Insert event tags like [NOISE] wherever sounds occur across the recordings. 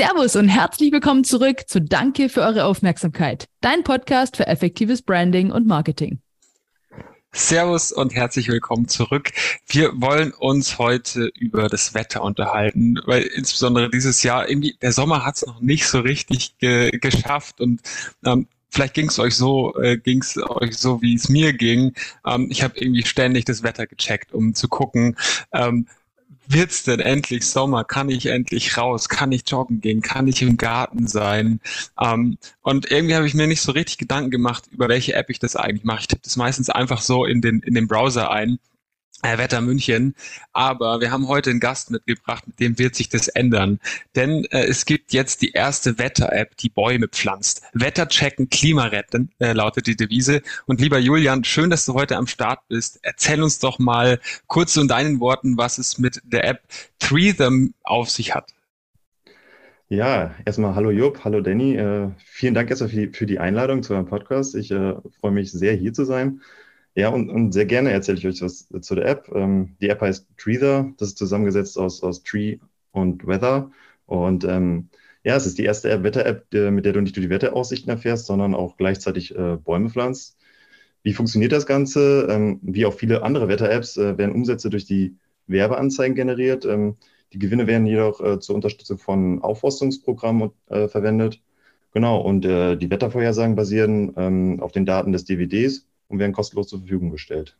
Servus und herzlich willkommen zurück zu Danke für eure Aufmerksamkeit. Dein Podcast für effektives Branding und Marketing. Servus und herzlich willkommen zurück. Wir wollen uns heute über das Wetter unterhalten, weil insbesondere dieses Jahr irgendwie der Sommer hat es noch nicht so richtig ge geschafft und ähm, vielleicht ging es euch so, äh, ging es euch so, wie es mir ging. Ähm, ich habe irgendwie ständig das Wetter gecheckt, um zu gucken, ähm, wird's denn endlich Sommer? Kann ich endlich raus? Kann ich joggen gehen? Kann ich im Garten sein? Ähm, und irgendwie habe ich mir nicht so richtig Gedanken gemacht, über welche App ich das eigentlich mache. Ich tippe das meistens einfach so in den, in den Browser ein Wetter München. Aber wir haben heute einen Gast mitgebracht, mit dem wird sich das ändern. Denn äh, es gibt jetzt die erste Wetter-App, die Bäume pflanzt. Wetter checken, Klima retten, äh, lautet die Devise. Und lieber Julian, schön, dass du heute am Start bist. Erzähl uns doch mal kurz in deinen Worten, was es mit der App Them auf sich hat. Ja, erstmal hallo Job, hallo Danny. Äh, vielen Dank erstmal für die, für die Einladung zu eurem Podcast. Ich äh, freue mich sehr, hier zu sein. Ja, und, und sehr gerne erzähle ich euch was zu der App. Ähm, die App heißt Treether. Das ist zusammengesetzt aus, aus Tree und Weather. Und ähm, ja, es ist die erste App, Wetter-App, mit der du nicht nur die Wetteraussichten erfährst, sondern auch gleichzeitig äh, Bäume pflanzt. Wie funktioniert das Ganze? Ähm, wie auch viele andere Wetter-Apps äh, werden Umsätze durch die Werbeanzeigen generiert. Ähm, die Gewinne werden jedoch äh, zur Unterstützung von Aufforstungsprogrammen äh, verwendet. Genau, und äh, die Wettervorhersagen basieren ähm, auf den Daten des DVDs und werden kostenlos zur Verfügung gestellt.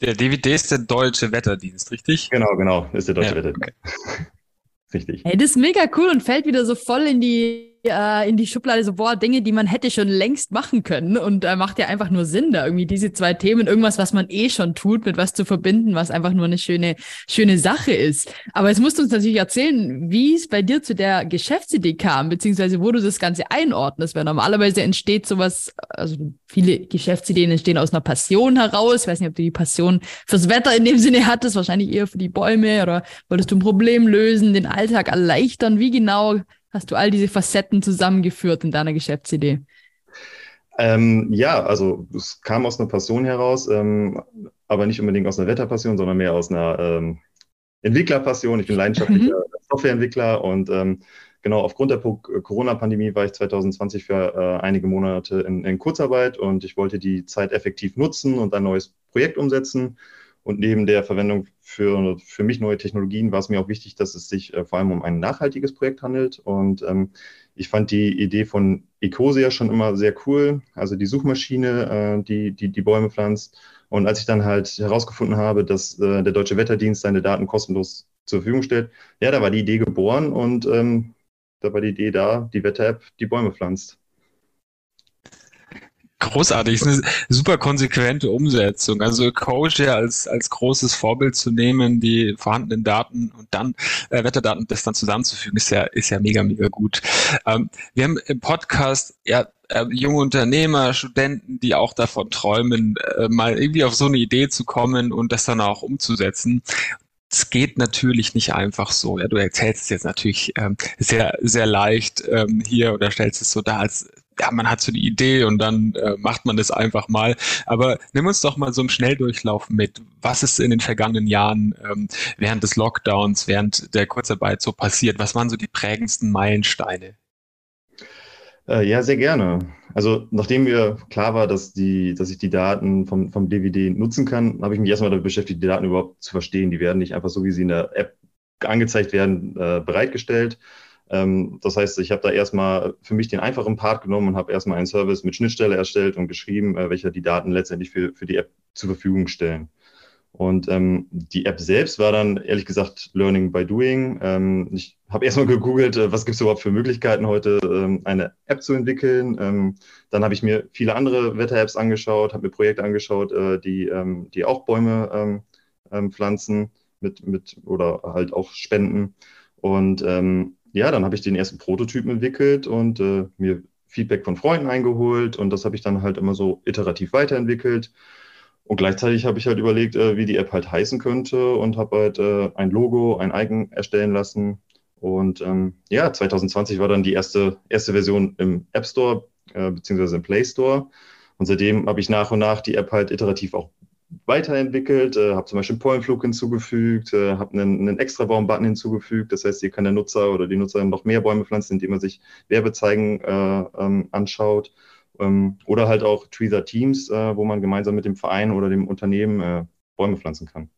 Der DVD ist der deutsche Wetterdienst, richtig? Genau, genau, ist der deutsche ja, Wetterdienst. Okay. [LAUGHS] richtig. Hey, das ist mega cool und fällt wieder so voll in die äh, in die Schublade so, boah, Dinge, die man hätte schon längst machen können. Und äh, macht ja einfach nur Sinn, da irgendwie diese zwei Themen, irgendwas, was man eh schon tut, mit was zu verbinden, was einfach nur eine schöne, schöne Sache ist. Aber jetzt musst du uns natürlich erzählen, wie es bei dir zu der Geschäftsidee kam, beziehungsweise wo du das Ganze einordnest. Weil normalerweise entsteht sowas, also viele Geschäftsideen entstehen aus einer Passion heraus. Ich weiß nicht, ob du die Passion fürs Wetter in dem Sinne hattest, wahrscheinlich eher für die Bäume oder wolltest du ein Problem lösen, den Alltag erleichtern. Wie genau hast du all diese Facetten zusammengeführt in deiner Geschäftsidee? Ähm, ja, also es kam aus einer Passion heraus, ähm, aber nicht unbedingt aus einer Wetterpassion, sondern mehr aus einer ähm, Entwicklerpassion. Ich bin leidenschaftlicher mhm. Softwareentwickler und ähm, genau aufgrund der Corona-Pandemie war ich 2020 für äh, einige Monate in, in Kurzarbeit und ich wollte die Zeit effektiv nutzen und ein neues Projekt umsetzen. Und neben der Verwendung für, für mich neue Technologien war es mir auch wichtig, dass es sich äh, vor allem um ein nachhaltiges Projekt handelt. Und ähm, ich fand die Idee von Ecosia schon immer sehr cool. Also die Suchmaschine, äh, die, die die Bäume pflanzt. Und als ich dann halt herausgefunden habe, dass äh, der Deutsche Wetterdienst seine Daten kostenlos zur Verfügung stellt, ja, da war die Idee geboren und ähm, da war die Idee da, die Wetter-App die Bäume pflanzt. Großartig, ist eine super konsequente Umsetzung. Also Kosher als, als großes Vorbild zu nehmen, die vorhandenen Daten und dann äh, Wetterdaten das dann zusammenzufügen, ist ja, ist ja mega, mega gut. Ähm, wir haben im Podcast ja äh, junge Unternehmer, Studenten, die auch davon träumen, äh, mal irgendwie auf so eine Idee zu kommen und das dann auch umzusetzen es geht natürlich nicht einfach so. Ja, du erzählst es jetzt natürlich ähm, sehr, sehr leicht ähm, hier oder stellst es so dar, als ja, man hat so die Idee und dann äh, macht man das einfach mal. Aber nimm uns doch mal so im Schnelldurchlauf mit. Was ist in den vergangenen Jahren ähm, während des Lockdowns, während der Kurzarbeit so passiert? Was waren so die prägendsten Meilensteine? Äh, ja, sehr gerne. Also nachdem mir klar war, dass, die, dass ich die Daten vom, vom DVD nutzen kann, habe ich mich erstmal damit beschäftigt, die Daten überhaupt zu verstehen. Die werden nicht einfach so, wie sie in der App angezeigt werden, äh, bereitgestellt, ähm, das heißt, ich habe da erstmal für mich den einfachen Part genommen und habe erstmal einen Service mit Schnittstelle erstellt und geschrieben, äh, welcher die Daten letztendlich für, für die App zur Verfügung stellen. Und ähm, die App selbst war dann ehrlich gesagt Learning by Doing. Ähm, ich habe erstmal [LAUGHS] gegoogelt, äh, was gibt es überhaupt für Möglichkeiten heute, ähm, eine App zu entwickeln. Ähm, dann habe ich mir viele andere Wetter-Apps angeschaut, habe mir Projekte angeschaut, äh, die, ähm, die auch Bäume ähm, ähm, pflanzen mit, mit oder halt auch spenden. Und ähm, ja, dann habe ich den ersten Prototypen entwickelt und äh, mir Feedback von Freunden eingeholt und das habe ich dann halt immer so iterativ weiterentwickelt. Und gleichzeitig habe ich halt überlegt, äh, wie die App halt heißen könnte und habe halt äh, ein Logo, ein Icon erstellen lassen. Und ähm, ja, 2020 war dann die erste, erste Version im App Store äh, beziehungsweise im Play Store. Und seitdem habe ich nach und nach die App halt iterativ auch weiterentwickelt, äh, habe zum Beispiel einen Pollenflug hinzugefügt, äh, habe einen, einen Extra-Baum-Button hinzugefügt. Das heißt, hier kann der Nutzer oder die Nutzerin noch mehr Bäume pflanzen, indem er sich Werbezeigen äh, ähm, anschaut. Ähm, oder halt auch Tweezer Teams, äh, wo man gemeinsam mit dem Verein oder dem Unternehmen äh, Bäume pflanzen kann.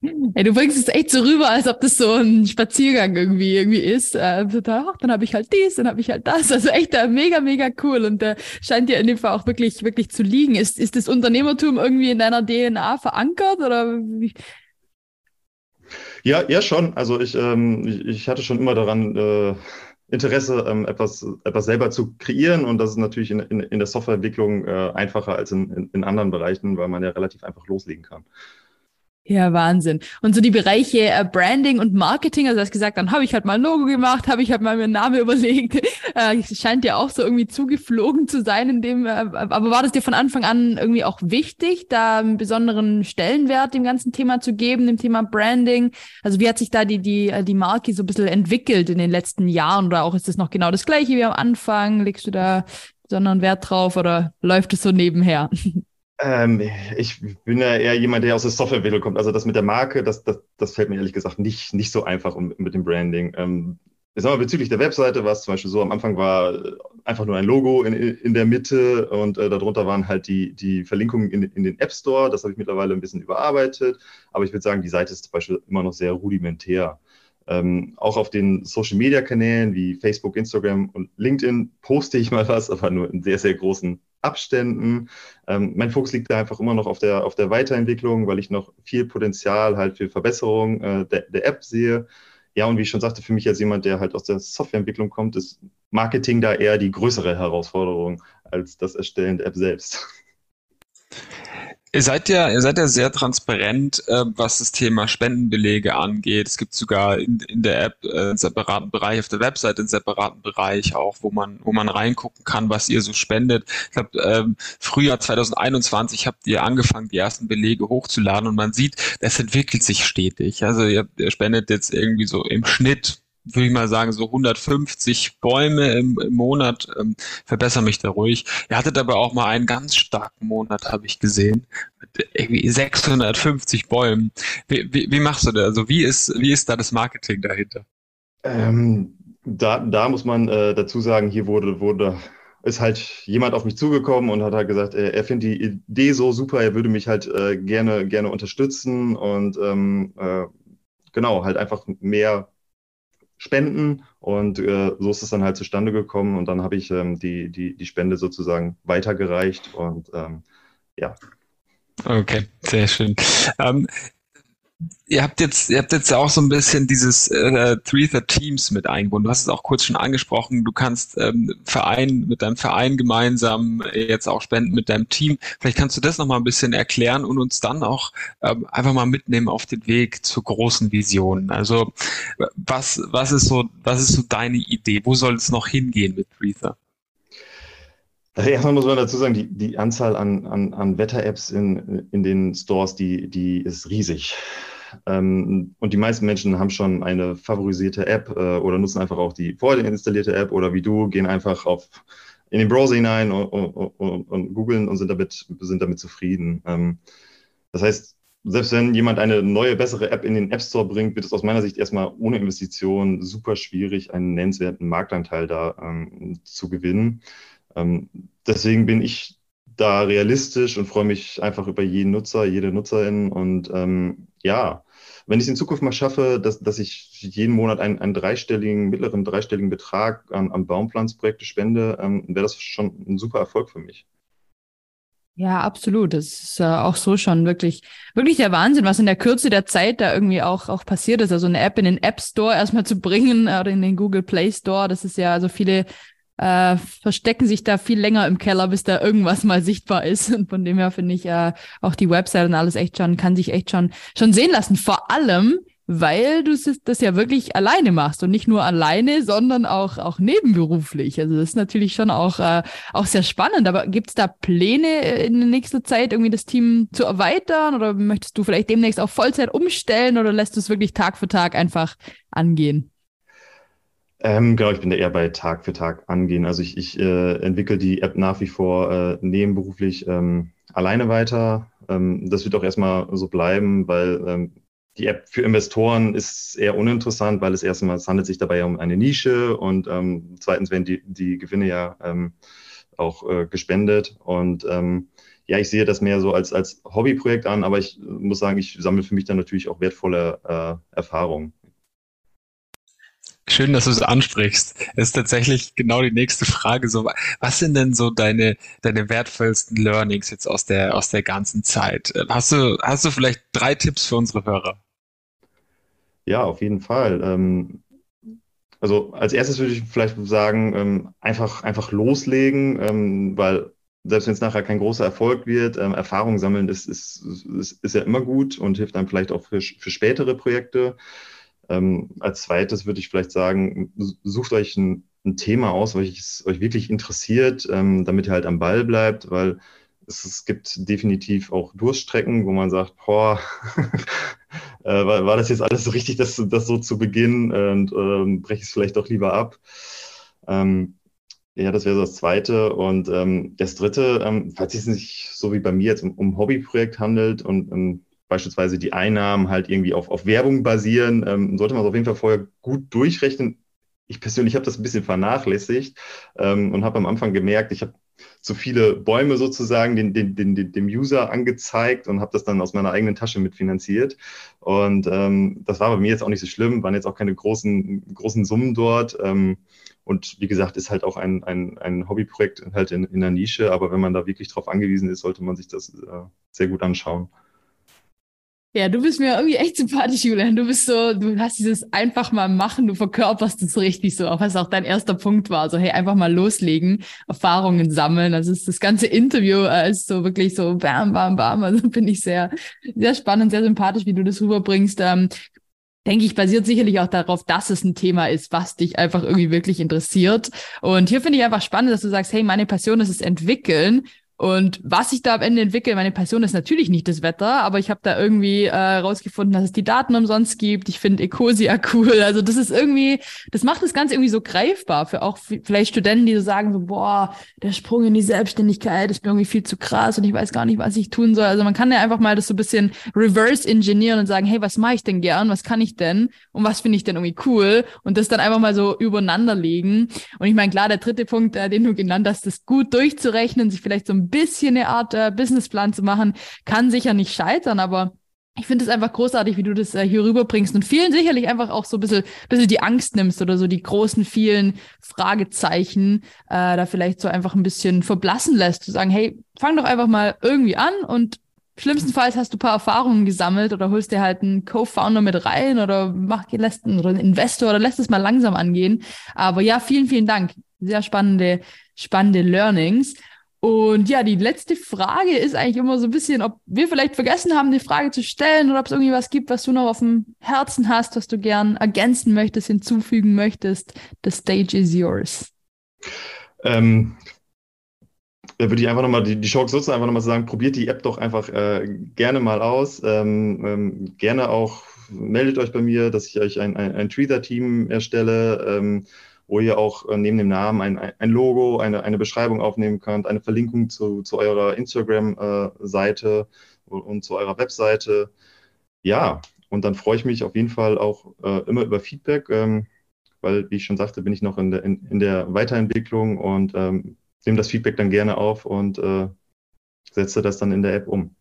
Ey, du bringst es echt so rüber, als ob das so ein Spaziergang irgendwie irgendwie ist. Äh, ach, dann habe ich halt dies, dann habe ich halt das. Also echt äh, mega, mega cool und äh, scheint dir in dem Fall auch wirklich, wirklich zu liegen. Ist, ist das Unternehmertum irgendwie in deiner DNA verankert oder wie? Ja, ja schon. Also ich, ähm, ich, ich hatte schon immer daran äh, Interesse, ähm, etwas, etwas selber zu kreieren und das ist natürlich in, in, in der Softwareentwicklung äh, einfacher als in, in, in anderen Bereichen, weil man ja relativ einfach loslegen kann. Ja, Wahnsinn. Und so die Bereiche äh, Branding und Marketing, also du hast gesagt, dann habe ich halt mal ein Logo gemacht, habe ich halt mal mir einen Namen [LAUGHS] überlegt. Äh, scheint ja auch so irgendwie zugeflogen zu sein in dem, äh, aber war das dir von Anfang an irgendwie auch wichtig, da einen besonderen Stellenwert dem ganzen Thema zu geben, dem Thema Branding? Also wie hat sich da die, die, äh, die Marke so ein bisschen entwickelt in den letzten Jahren oder auch ist das noch genau das gleiche wie am Anfang? Legst du da besonderen Wert drauf oder läuft es so nebenher? [LAUGHS] Ähm, ich bin ja eher jemand, der aus der Softwareentwicklung kommt. Also das mit der Marke, das, das, das fällt mir ehrlich gesagt nicht, nicht so einfach mit dem Branding. Ähm, ich sag mal, bezüglich der Webseite war es zum Beispiel so, am Anfang war einfach nur ein Logo in, in der Mitte und äh, darunter waren halt die, die Verlinkungen in, in den App Store. Das habe ich mittlerweile ein bisschen überarbeitet. Aber ich würde sagen, die Seite ist zum Beispiel immer noch sehr rudimentär. Ähm, auch auf den Social-Media-Kanälen wie Facebook, Instagram und LinkedIn poste ich mal was, aber nur in sehr, sehr großen Abständen. Ähm, mein Fokus liegt da einfach immer noch auf der, auf der Weiterentwicklung, weil ich noch viel Potenzial halt für Verbesserung äh, der, der App sehe. Ja, und wie ich schon sagte, für mich als jemand, der halt aus der Softwareentwicklung kommt, ist Marketing da eher die größere Herausforderung als das Erstellen der App selbst. Ihr seid ja, ihr seid ja sehr transparent, äh, was das Thema Spendenbelege angeht. Es gibt sogar in, in der App äh, einen separaten Bereich, auf der Website einen separaten Bereich auch, wo man, wo man reingucken kann, was ihr so spendet. Ich glaube, ähm, Frühjahr 2021 habt ihr angefangen, die ersten Belege hochzuladen und man sieht, das entwickelt sich stetig. Also ihr, ihr spendet jetzt irgendwie so im Schnitt würde ich mal sagen, so 150 Bäume im, im Monat. Ähm, verbessere mich da ruhig. Ihr hattet aber auch mal einen ganz starken Monat, habe ich gesehen, mit irgendwie 650 Bäumen. Wie, wie, wie machst du das? Also wie ist, wie ist da das Marketing dahinter? Ähm, da, da muss man äh, dazu sagen, hier wurde, wurde ist halt jemand auf mich zugekommen und hat halt gesagt, er, er findet die Idee so super, er würde mich halt äh, gerne, gerne unterstützen und ähm, äh, genau, halt einfach mehr spenden und äh, so ist es dann halt zustande gekommen und dann habe ich ähm, die, die, die Spende sozusagen weitergereicht und ähm, ja. Okay, sehr schön. Ähm, Ihr habt jetzt, ihr habt jetzt auch so ein bisschen dieses äh, Three the Teams mit eingebunden. Du hast es auch kurz schon angesprochen. Du kannst ähm, Verein mit deinem Verein gemeinsam jetzt auch spenden mit deinem Team. Vielleicht kannst du das noch mal ein bisschen erklären und uns dann auch ähm, einfach mal mitnehmen auf den Weg zur großen Vision. Also was, was ist so, was ist so deine Idee? Wo soll es noch hingehen mit Breather? Also erstmal muss man dazu sagen, die, die Anzahl an, an, an Wetter-Apps in, in den Stores, die, die ist riesig. Ähm, und die meisten Menschen haben schon eine favorisierte App äh, oder nutzen einfach auch die vorinstallierte App oder wie du, gehen einfach auf, in den Browser hinein und, und, und, und googeln und sind damit, sind damit zufrieden. Ähm, das heißt, selbst wenn jemand eine neue, bessere App in den App Store bringt, wird es aus meiner Sicht erstmal ohne Investition super schwierig, einen nennenswerten Marktanteil da ähm, zu gewinnen. Ähm, deswegen bin ich da realistisch und freue mich einfach über jeden Nutzer, jede Nutzerin. Und ähm, ja, wenn ich es in Zukunft mal schaffe, dass, dass ich jeden Monat einen, einen dreistelligen, mittleren dreistelligen Betrag an, an Baumpflanzprojekte spende, ähm, wäre das schon ein super Erfolg für mich. Ja, absolut. Das ist äh, auch so schon wirklich, wirklich der Wahnsinn, was in der Kürze der Zeit da irgendwie auch, auch passiert ist. Also eine App in den App Store erstmal zu bringen äh, oder in den Google Play Store. Das ist ja, also viele äh, verstecken sich da viel länger im Keller, bis da irgendwas mal sichtbar ist. Und von dem her finde ich äh, auch die Website und alles echt schon, kann sich echt schon, schon sehen lassen. Vor allem, weil du das ja wirklich alleine machst und nicht nur alleine, sondern auch, auch nebenberuflich. Also das ist natürlich schon auch, äh, auch sehr spannend. Aber gibt es da Pläne in der nächsten Zeit, irgendwie das Team zu erweitern oder möchtest du vielleicht demnächst auf Vollzeit umstellen oder lässt du es wirklich Tag für Tag einfach angehen? Ähm, genau, ich bin da eher bei Tag für Tag angehen. Also ich, ich äh, entwickle die App nach wie vor äh, nebenberuflich. Ähm, alleine weiter. Ähm, das wird auch erstmal so bleiben, weil ähm, die App für Investoren ist eher uninteressant, weil es erstmal, es handelt sich dabei ja um eine Nische und ähm, zweitens werden die, die Gewinne ja ähm, auch äh, gespendet. Und ähm, ja, ich sehe das mehr so als, als Hobbyprojekt an, aber ich muss sagen, ich sammle für mich dann natürlich auch wertvolle äh, Erfahrungen. Schön, dass du es ansprichst. Das ist tatsächlich genau die nächste Frage. So, was sind denn so deine, deine wertvollsten Learnings jetzt aus der, aus der ganzen Zeit? Hast du, hast du vielleicht drei Tipps für unsere Hörer? Ja, auf jeden Fall. Ähm, also als erstes würde ich vielleicht sagen, ähm, einfach, einfach loslegen, ähm, weil selbst wenn es nachher kein großer Erfolg wird, Erfahrung sammeln ist, ist, ist, ist ja immer gut und hilft einem vielleicht auch für, für spätere Projekte. Ähm, als zweites würde ich vielleicht sagen, sucht euch ein, ein Thema aus, welches euch wirklich interessiert, ähm, damit ihr halt am Ball bleibt, weil es, es gibt definitiv auch Durststrecken, wo man sagt, boah, [LAUGHS] äh, war, war, das jetzt alles so richtig, das, das so zu beginnen und ähm, breche ich es vielleicht doch lieber ab. Ähm, ja, das wäre so das Zweite. Und ähm, das Dritte, ähm, falls es sich so wie bei mir jetzt um, um Hobbyprojekt handelt und um, beispielsweise die Einnahmen halt irgendwie auf, auf Werbung basieren, ähm, sollte man es auf jeden Fall vorher gut durchrechnen. Ich persönlich habe das ein bisschen vernachlässigt ähm, und habe am Anfang gemerkt, ich habe zu viele Bäume sozusagen den, den, den, dem User angezeigt und habe das dann aus meiner eigenen Tasche mitfinanziert. Und ähm, das war bei mir jetzt auch nicht so schlimm, waren jetzt auch keine großen, großen Summen dort. Ähm, und wie gesagt, ist halt auch ein, ein, ein Hobbyprojekt halt in, in der Nische. Aber wenn man da wirklich drauf angewiesen ist, sollte man sich das äh, sehr gut anschauen. Ja, du bist mir irgendwie echt sympathisch, Julian. Du bist so, du hast dieses einfach mal machen, du verkörperst es richtig so, auch was auch dein erster Punkt war. So, hey, einfach mal loslegen, Erfahrungen sammeln. Also ist das ganze Interview äh, ist so wirklich so bam, bam, bam. Also finde ich sehr, sehr spannend, sehr sympathisch, wie du das rüberbringst. Ähm, denke ich, basiert sicherlich auch darauf, dass es ein Thema ist, was dich einfach irgendwie wirklich interessiert. Und hier finde ich einfach spannend, dass du sagst, hey, meine Passion ist es entwickeln und was ich da am Ende entwickle, meine Passion ist natürlich nicht das Wetter, aber ich habe da irgendwie äh, rausgefunden, dass es die Daten umsonst gibt. Ich finde Ecosia [LAUGHS] cool. Also das ist irgendwie, das macht das Ganze irgendwie so greifbar für auch vielleicht Studenten, die so sagen so, boah, der Sprung in die Selbstständigkeit ist mir irgendwie viel zu krass und ich weiß gar nicht, was ich tun soll. Also man kann ja einfach mal das so ein bisschen reverse engineeren und sagen, hey, was mache ich denn gern? Was kann ich denn? Und was finde ich denn irgendwie cool? Und das dann einfach mal so übereinander legen. Und ich meine, klar, der dritte Punkt, äh, den du genannt hast, das gut durchzurechnen, sich vielleicht so ein bisschen eine Art äh, Businessplan zu machen, kann sicher nicht scheitern, aber ich finde es einfach großartig, wie du das äh, hier rüberbringst und vielen sicherlich einfach auch so ein bisschen, bisschen die Angst nimmst oder so die großen, vielen Fragezeichen äh, da vielleicht so einfach ein bisschen verblassen lässt. Zu sagen, hey, fang doch einfach mal irgendwie an und schlimmstenfalls hast du ein paar Erfahrungen gesammelt oder holst dir halt einen Co-Founder mit rein oder mach, lässt einen, oder einen Investor oder lässt es mal langsam angehen. Aber ja, vielen, vielen Dank. Sehr spannende, spannende Learnings. Und ja, die letzte Frage ist eigentlich immer so ein bisschen, ob wir vielleicht vergessen haben, die Frage zu stellen oder ob es irgendwie was gibt, was du noch auf dem Herzen hast, was du gern ergänzen möchtest, hinzufügen möchtest. The stage is yours. Ähm, da würde ich einfach nochmal die, die Chance nutzen, einfach nochmal sagen, probiert die App doch einfach äh, gerne mal aus. Ähm, ähm, gerne auch meldet euch bei mir, dass ich euch ein, ein, ein Tweeter-Team erstelle. Wo ihr auch äh, neben dem Namen ein, ein Logo, eine, eine Beschreibung aufnehmen könnt, eine Verlinkung zu, zu eurer Instagram-Seite äh, und zu eurer Webseite. Ja, und dann freue ich mich auf jeden Fall auch äh, immer über Feedback, ähm, weil, wie ich schon sagte, bin ich noch in der, in, in der Weiterentwicklung und ähm, nehme das Feedback dann gerne auf und äh, setze das dann in der App um.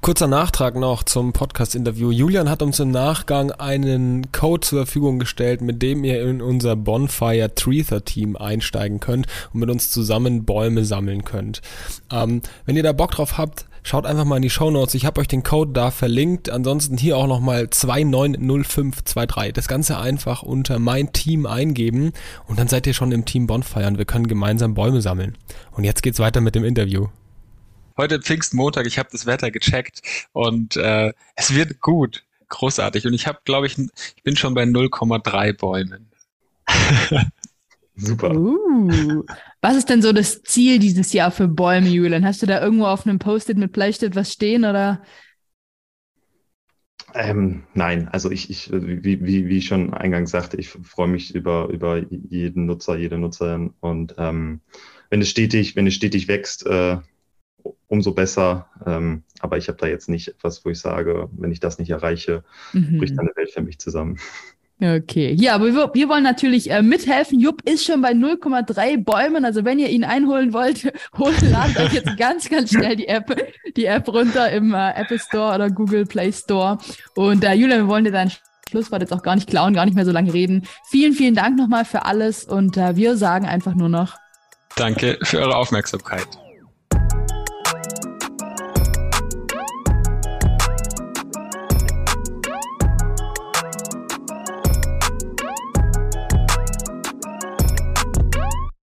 Kurzer Nachtrag noch zum Podcast-Interview. Julian hat uns im Nachgang einen Code zur Verfügung gestellt, mit dem ihr in unser Bonfire Treether Team einsteigen könnt und mit uns zusammen Bäume sammeln könnt. Ähm, wenn ihr da Bock drauf habt, schaut einfach mal in die Show Notes. Ich habe euch den Code da verlinkt. Ansonsten hier auch nochmal 290523. Das Ganze einfach unter mein Team eingeben und dann seid ihr schon im Team Bonfire und wir können gemeinsam Bäume sammeln. Und jetzt geht's weiter mit dem Interview heute Pfingstmontag, ich habe das Wetter gecheckt und äh, es wird gut, großartig. Und ich habe, glaube ich, ich bin schon bei 0,3 Bäumen. [LAUGHS] Super. Uh, was ist denn so das Ziel dieses Jahr für Bäume, Julian? Hast du da irgendwo auf einem Post-it mit Bleistift was stehen oder? Ähm, nein, also ich, ich wie, wie, wie ich schon eingangs sagte, ich freue mich über, über jeden Nutzer, jede Nutzerin und ähm, wenn es stetig, wenn es stetig wächst, äh, umso besser. Ähm, aber ich habe da jetzt nicht etwas, wo ich sage, wenn ich das nicht erreiche, mhm. bricht eine Welt für mich zusammen. Okay, ja, aber wir, wir wollen natürlich äh, mithelfen. Jupp ist schon bei 0,3 Bäumen. Also wenn ihr ihn einholen wollt, [LAUGHS] holt, ladet euch jetzt ganz, ganz schnell die App, die App runter im äh, Apple Store oder Google Play Store. Und äh, Julia, wir wollen dir dein Schlusswort jetzt auch gar nicht klauen, gar nicht mehr so lange reden. Vielen, vielen Dank nochmal für alles und äh, wir sagen einfach nur noch Danke für eure Aufmerksamkeit.